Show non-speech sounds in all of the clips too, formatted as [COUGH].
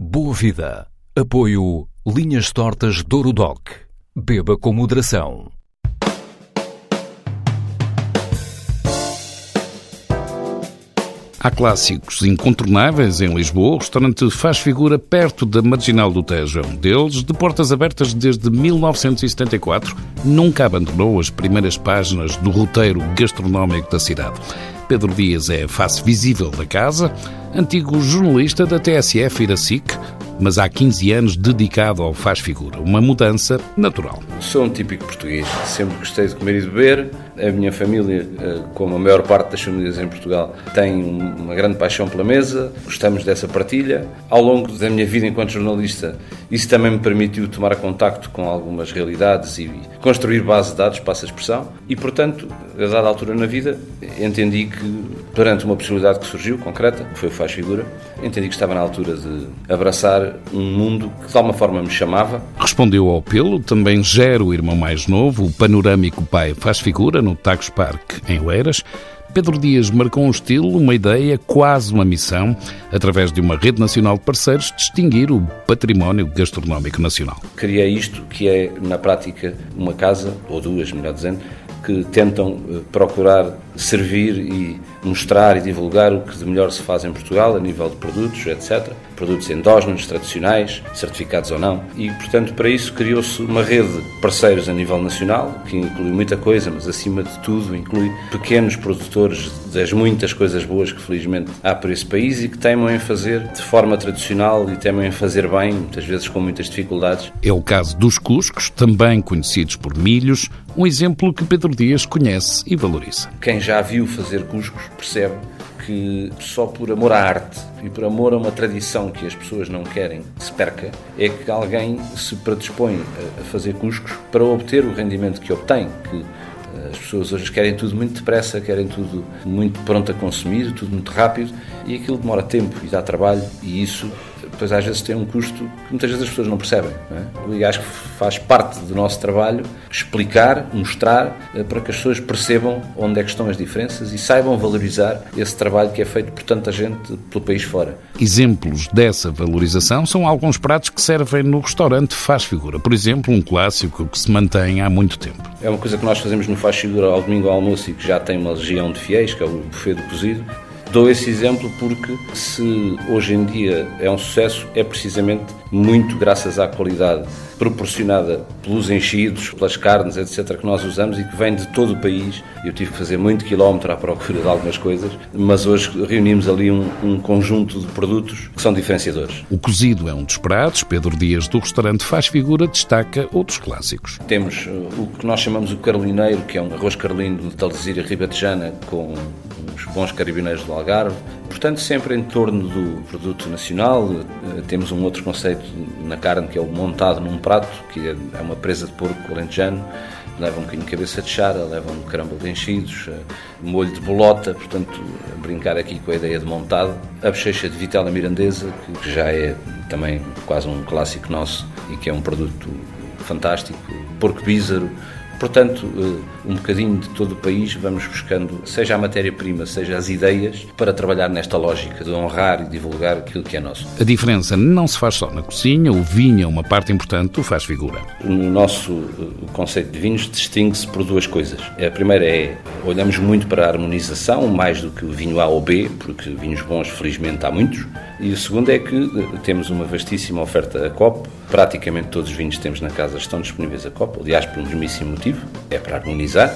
Boa Vida. Apoio Linhas Tortas Doc. Beba com moderação. Há clássicos incontornáveis em Lisboa. O restaurante faz figura perto da Marginal do Tejo. Um deles, de portas abertas desde 1974, nunca abandonou as primeiras páginas do roteiro gastronómico da cidade. Pedro Dias é face visível da casa, antigo jornalista da TSF e da SIC, mas há 15 anos dedicado ao faz figura, uma mudança natural. Sou um típico português, sempre gostei de comer e de beber. A minha família, eh, como a maior parte das famílias em Portugal, tem uma grande paixão pela mesa, gostamos dessa partilha. Ao longo da minha vida enquanto jornalista, isso também me permitiu tomar contacto com algumas realidades e construir base de dados, passa a expressão, e portanto, a dada altura na vida, entendi que, perante uma possibilidade que surgiu, concreta, que foi o Faz Figura, entendi que estava na altura de abraçar um mundo que de alguma forma me chamava. Respondeu ao apelo, também gera o irmão mais novo, o panorâmico pai Faz Figura, no Tagus Park, em Oeiras. Pedro Dias marcou um estilo, uma ideia, quase uma missão, através de uma rede nacional de parceiros, distinguir o património gastronómico nacional. Criei isto, que é, na prática, uma casa, ou duas, melhor dizendo, que tentam eh, procurar servir e mostrar e divulgar o que de melhor se faz em Portugal a nível de produtos, etc. Produtos endógenos, tradicionais, certificados ou não. E, portanto, para isso criou-se uma rede de parceiros a nível nacional, que inclui muita coisa, mas acima de tudo inclui pequenos produtores das muitas coisas boas que felizmente há por esse país e que teimam em fazer de forma tradicional e teimam em fazer bem, muitas vezes com muitas dificuldades. É o caso dos cuscos, também conhecidos por milhos, um exemplo que Pedro Dias conhece e valoriza. Quem já viu fazer cuscos percebe que só por amor à arte e por amor a uma tradição que as pessoas não querem que se perca, é que alguém se predispõe a fazer cuscos para obter o rendimento que obtém, que as pessoas hoje querem tudo muito depressa, querem tudo muito pronto a consumir, tudo muito rápido, e aquilo demora tempo e dá trabalho, e isso depois às vezes tem um custo que muitas vezes as pessoas não percebem. Não é? E acho que faz parte do nosso trabalho explicar, mostrar, eh, para que as pessoas percebam onde é que estão as diferenças e saibam valorizar esse trabalho que é feito por tanta gente pelo país fora. Exemplos dessa valorização são alguns pratos que servem no restaurante Faz Figura. Por exemplo, um clássico que se mantém há muito tempo. É uma coisa que nós fazemos no Faz Figura ao domingo ao almoço e que já tem uma legião de fiéis, que é o buffet do cozido Dou esse exemplo porque se hoje em dia é um sucesso, é precisamente muito graças à qualidade proporcionada pelos enchidos, pelas carnes, etc., que nós usamos e que vem de todo o país. Eu tive que fazer muito quilómetro à procura de algumas coisas, mas hoje reunimos ali um, um conjunto de produtos que são diferenciadores. O cozido é um dos pratos. Pedro Dias, do restaurante Faz Figura, destaca outros clássicos. Temos uh, o que nós chamamos o carolineiro, que é um arroz carolino de talesíria ribatejana com uns bons carabineiros do Algarve. Portanto, sempre em torno do produto nacional. Eh, temos um outro conceito na carne que é o montado num prato, que é, é uma presa de porco alentejano. Leva um bocadinho de cabeça de chara, leva um de enchidos, eh, molho de bolota, portanto, brincar aqui com a ideia de montado. A bochecha de vitela mirandesa, que já é também quase um clássico nosso e que é um produto fantástico. Porco bízaro, Portanto, eh, um bocadinho de todo o país vamos buscando, seja a matéria-prima, seja as ideias, para trabalhar nesta lógica de honrar e divulgar aquilo que é nosso. A diferença não se faz só na cozinha, o vinho é uma parte importante do faz figura. No nosso eh, conceito de vinhos distingue-se por duas coisas. A primeira é, olhamos muito para a harmonização, mais do que o vinho A ou B, porque vinhos bons felizmente há muitos. E o segundo é que eh, temos uma vastíssima oferta a copo, praticamente todos os vinhos que temos na casa estão disponíveis a copo, aliás, por um mesmíssimo motivo é para harmonizar.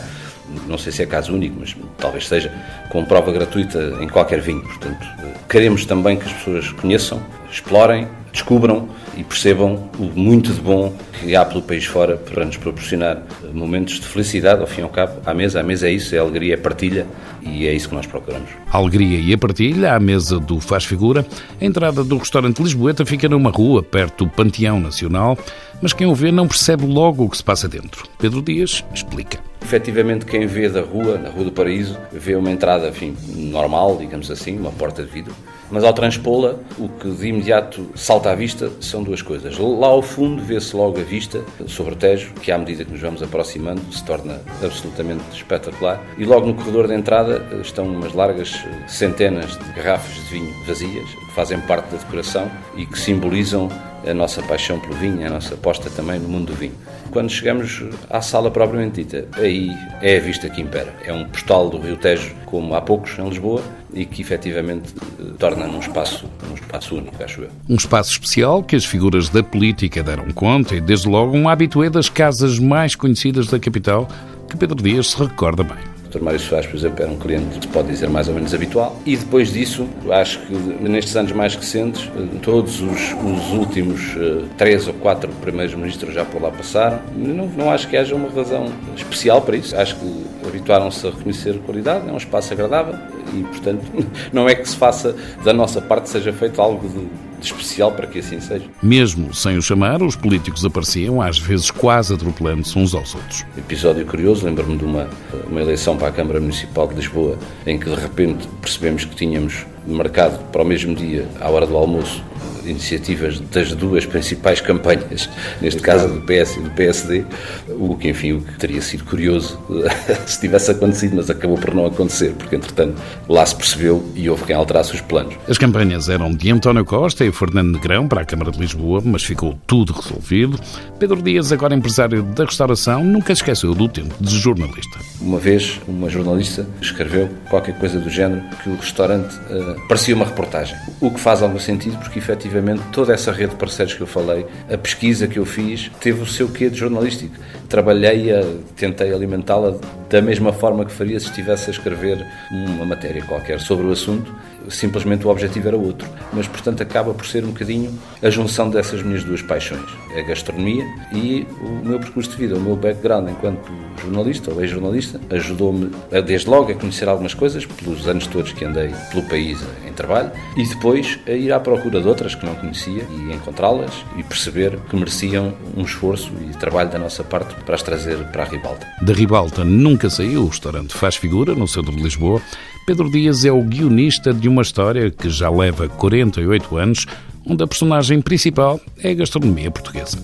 Não sei se é caso único, mas talvez seja com prova gratuita em qualquer vinho. Portanto, queremos também que as pessoas conheçam, explorem, descubram e percebam o muito de bom que há pelo país fora para nos proporcionar momentos de felicidade, ao fim e ao cabo, à mesa. A mesa é isso, é alegria, é partilha e é isso que nós procuramos. A alegria e a partilha à mesa do Faz Figura. A entrada do restaurante Lisboeta fica numa rua perto do Panteão Nacional. Mas quem o vê não percebe logo o que se passa dentro. Pedro Dias explica. Efetivamente, quem vê da rua, na Rua do Paraíso, vê uma entrada, enfim, normal, digamos assim, uma porta de vidro. Mas ao transpô-la, o que de imediato salta à vista são duas coisas. Lá ao fundo vê-se logo a vista sobre o Tejo, que à medida que nos vamos aproximando se torna absolutamente espetacular. E logo no corredor de entrada estão umas largas centenas de garrafas de vinho vazias, que fazem parte da decoração e que simbolizam a nossa paixão pelo vinho, a nossa aposta também no mundo do vinho. Quando chegamos à sala propriamente dita, aí é a vista que impera. É um postal do Rio Tejo, como há poucos em Lisboa, e que efetivamente torna um espaço, um espaço único, acho eu. Um espaço especial que as figuras da política deram conta e, desde logo, um habitué das casas mais conhecidas da capital, que Pedro Dias se recorda bem. Dr. Mário Soares, por exemplo, era um cliente, se pode dizer, mais ou menos habitual. E depois disso, acho que nestes anos mais recentes, todos os, os últimos uh, três ou quatro primeiros ministros já por lá passaram. Não, não acho que haja uma razão especial para isso. Acho que habituaram-se a reconhecer qualidade, é um espaço agradável e, portanto, [LAUGHS] não é que se faça da nossa parte, seja feito algo de de especial para que assim seja. Mesmo sem o chamar, os políticos apareciam, às vezes quase atropelando-se uns aos outros. Episódio curioso, lembro-me de uma, uma eleição para a Câmara Municipal de Lisboa, em que de repente percebemos que tínhamos marcado para o mesmo dia, à hora do almoço, iniciativas das duas principais campanhas, neste caso do PS e do PSD, o que, enfim, o que teria sido curioso [LAUGHS] se tivesse acontecido, mas acabou por não acontecer, porque, entretanto, lá se percebeu e houve quem alterasse os planos. As campanhas eram de António Costa e Fernando Negrão para a Câmara de Lisboa, mas ficou tudo resolvido. Pedro Dias, agora empresário da restauração, nunca esqueceu do tempo de jornalista. Uma vez, uma jornalista escreveu qualquer coisa do género que o restaurante uh, parecia uma reportagem, o que faz algum sentido, porque, efetivamente, efetivamente toda essa rede de parceiros que eu falei, a pesquisa que eu fiz, teve o seu quê de jornalístico. Trabalhei-a, tentei alimentá-la da mesma forma que faria se estivesse a escrever uma matéria qualquer sobre o assunto, simplesmente o objetivo era outro. Mas, portanto, acaba por ser um bocadinho a junção dessas minhas duas paixões, a gastronomia e o meu percurso de vida, o meu background enquanto jornalista ou ex-jornalista, ajudou-me, desde logo, a conhecer algumas coisas, pelos anos todos que andei pelo país em trabalho, e depois a ir à procura de outras que não conhecia e encontrá-las e perceber que mereciam um esforço e trabalho da nossa parte para as trazer para a Ribalta. Da Ribalta nunca saiu, o restaurante faz figura no centro de Lisboa. Pedro Dias é o guionista de uma história que já leva 48 anos, onde a personagem principal é a gastronomia portuguesa.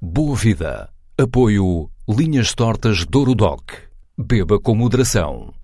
Boa vida. Apoio Linhas Tortas Douro Doc. Beba com moderação.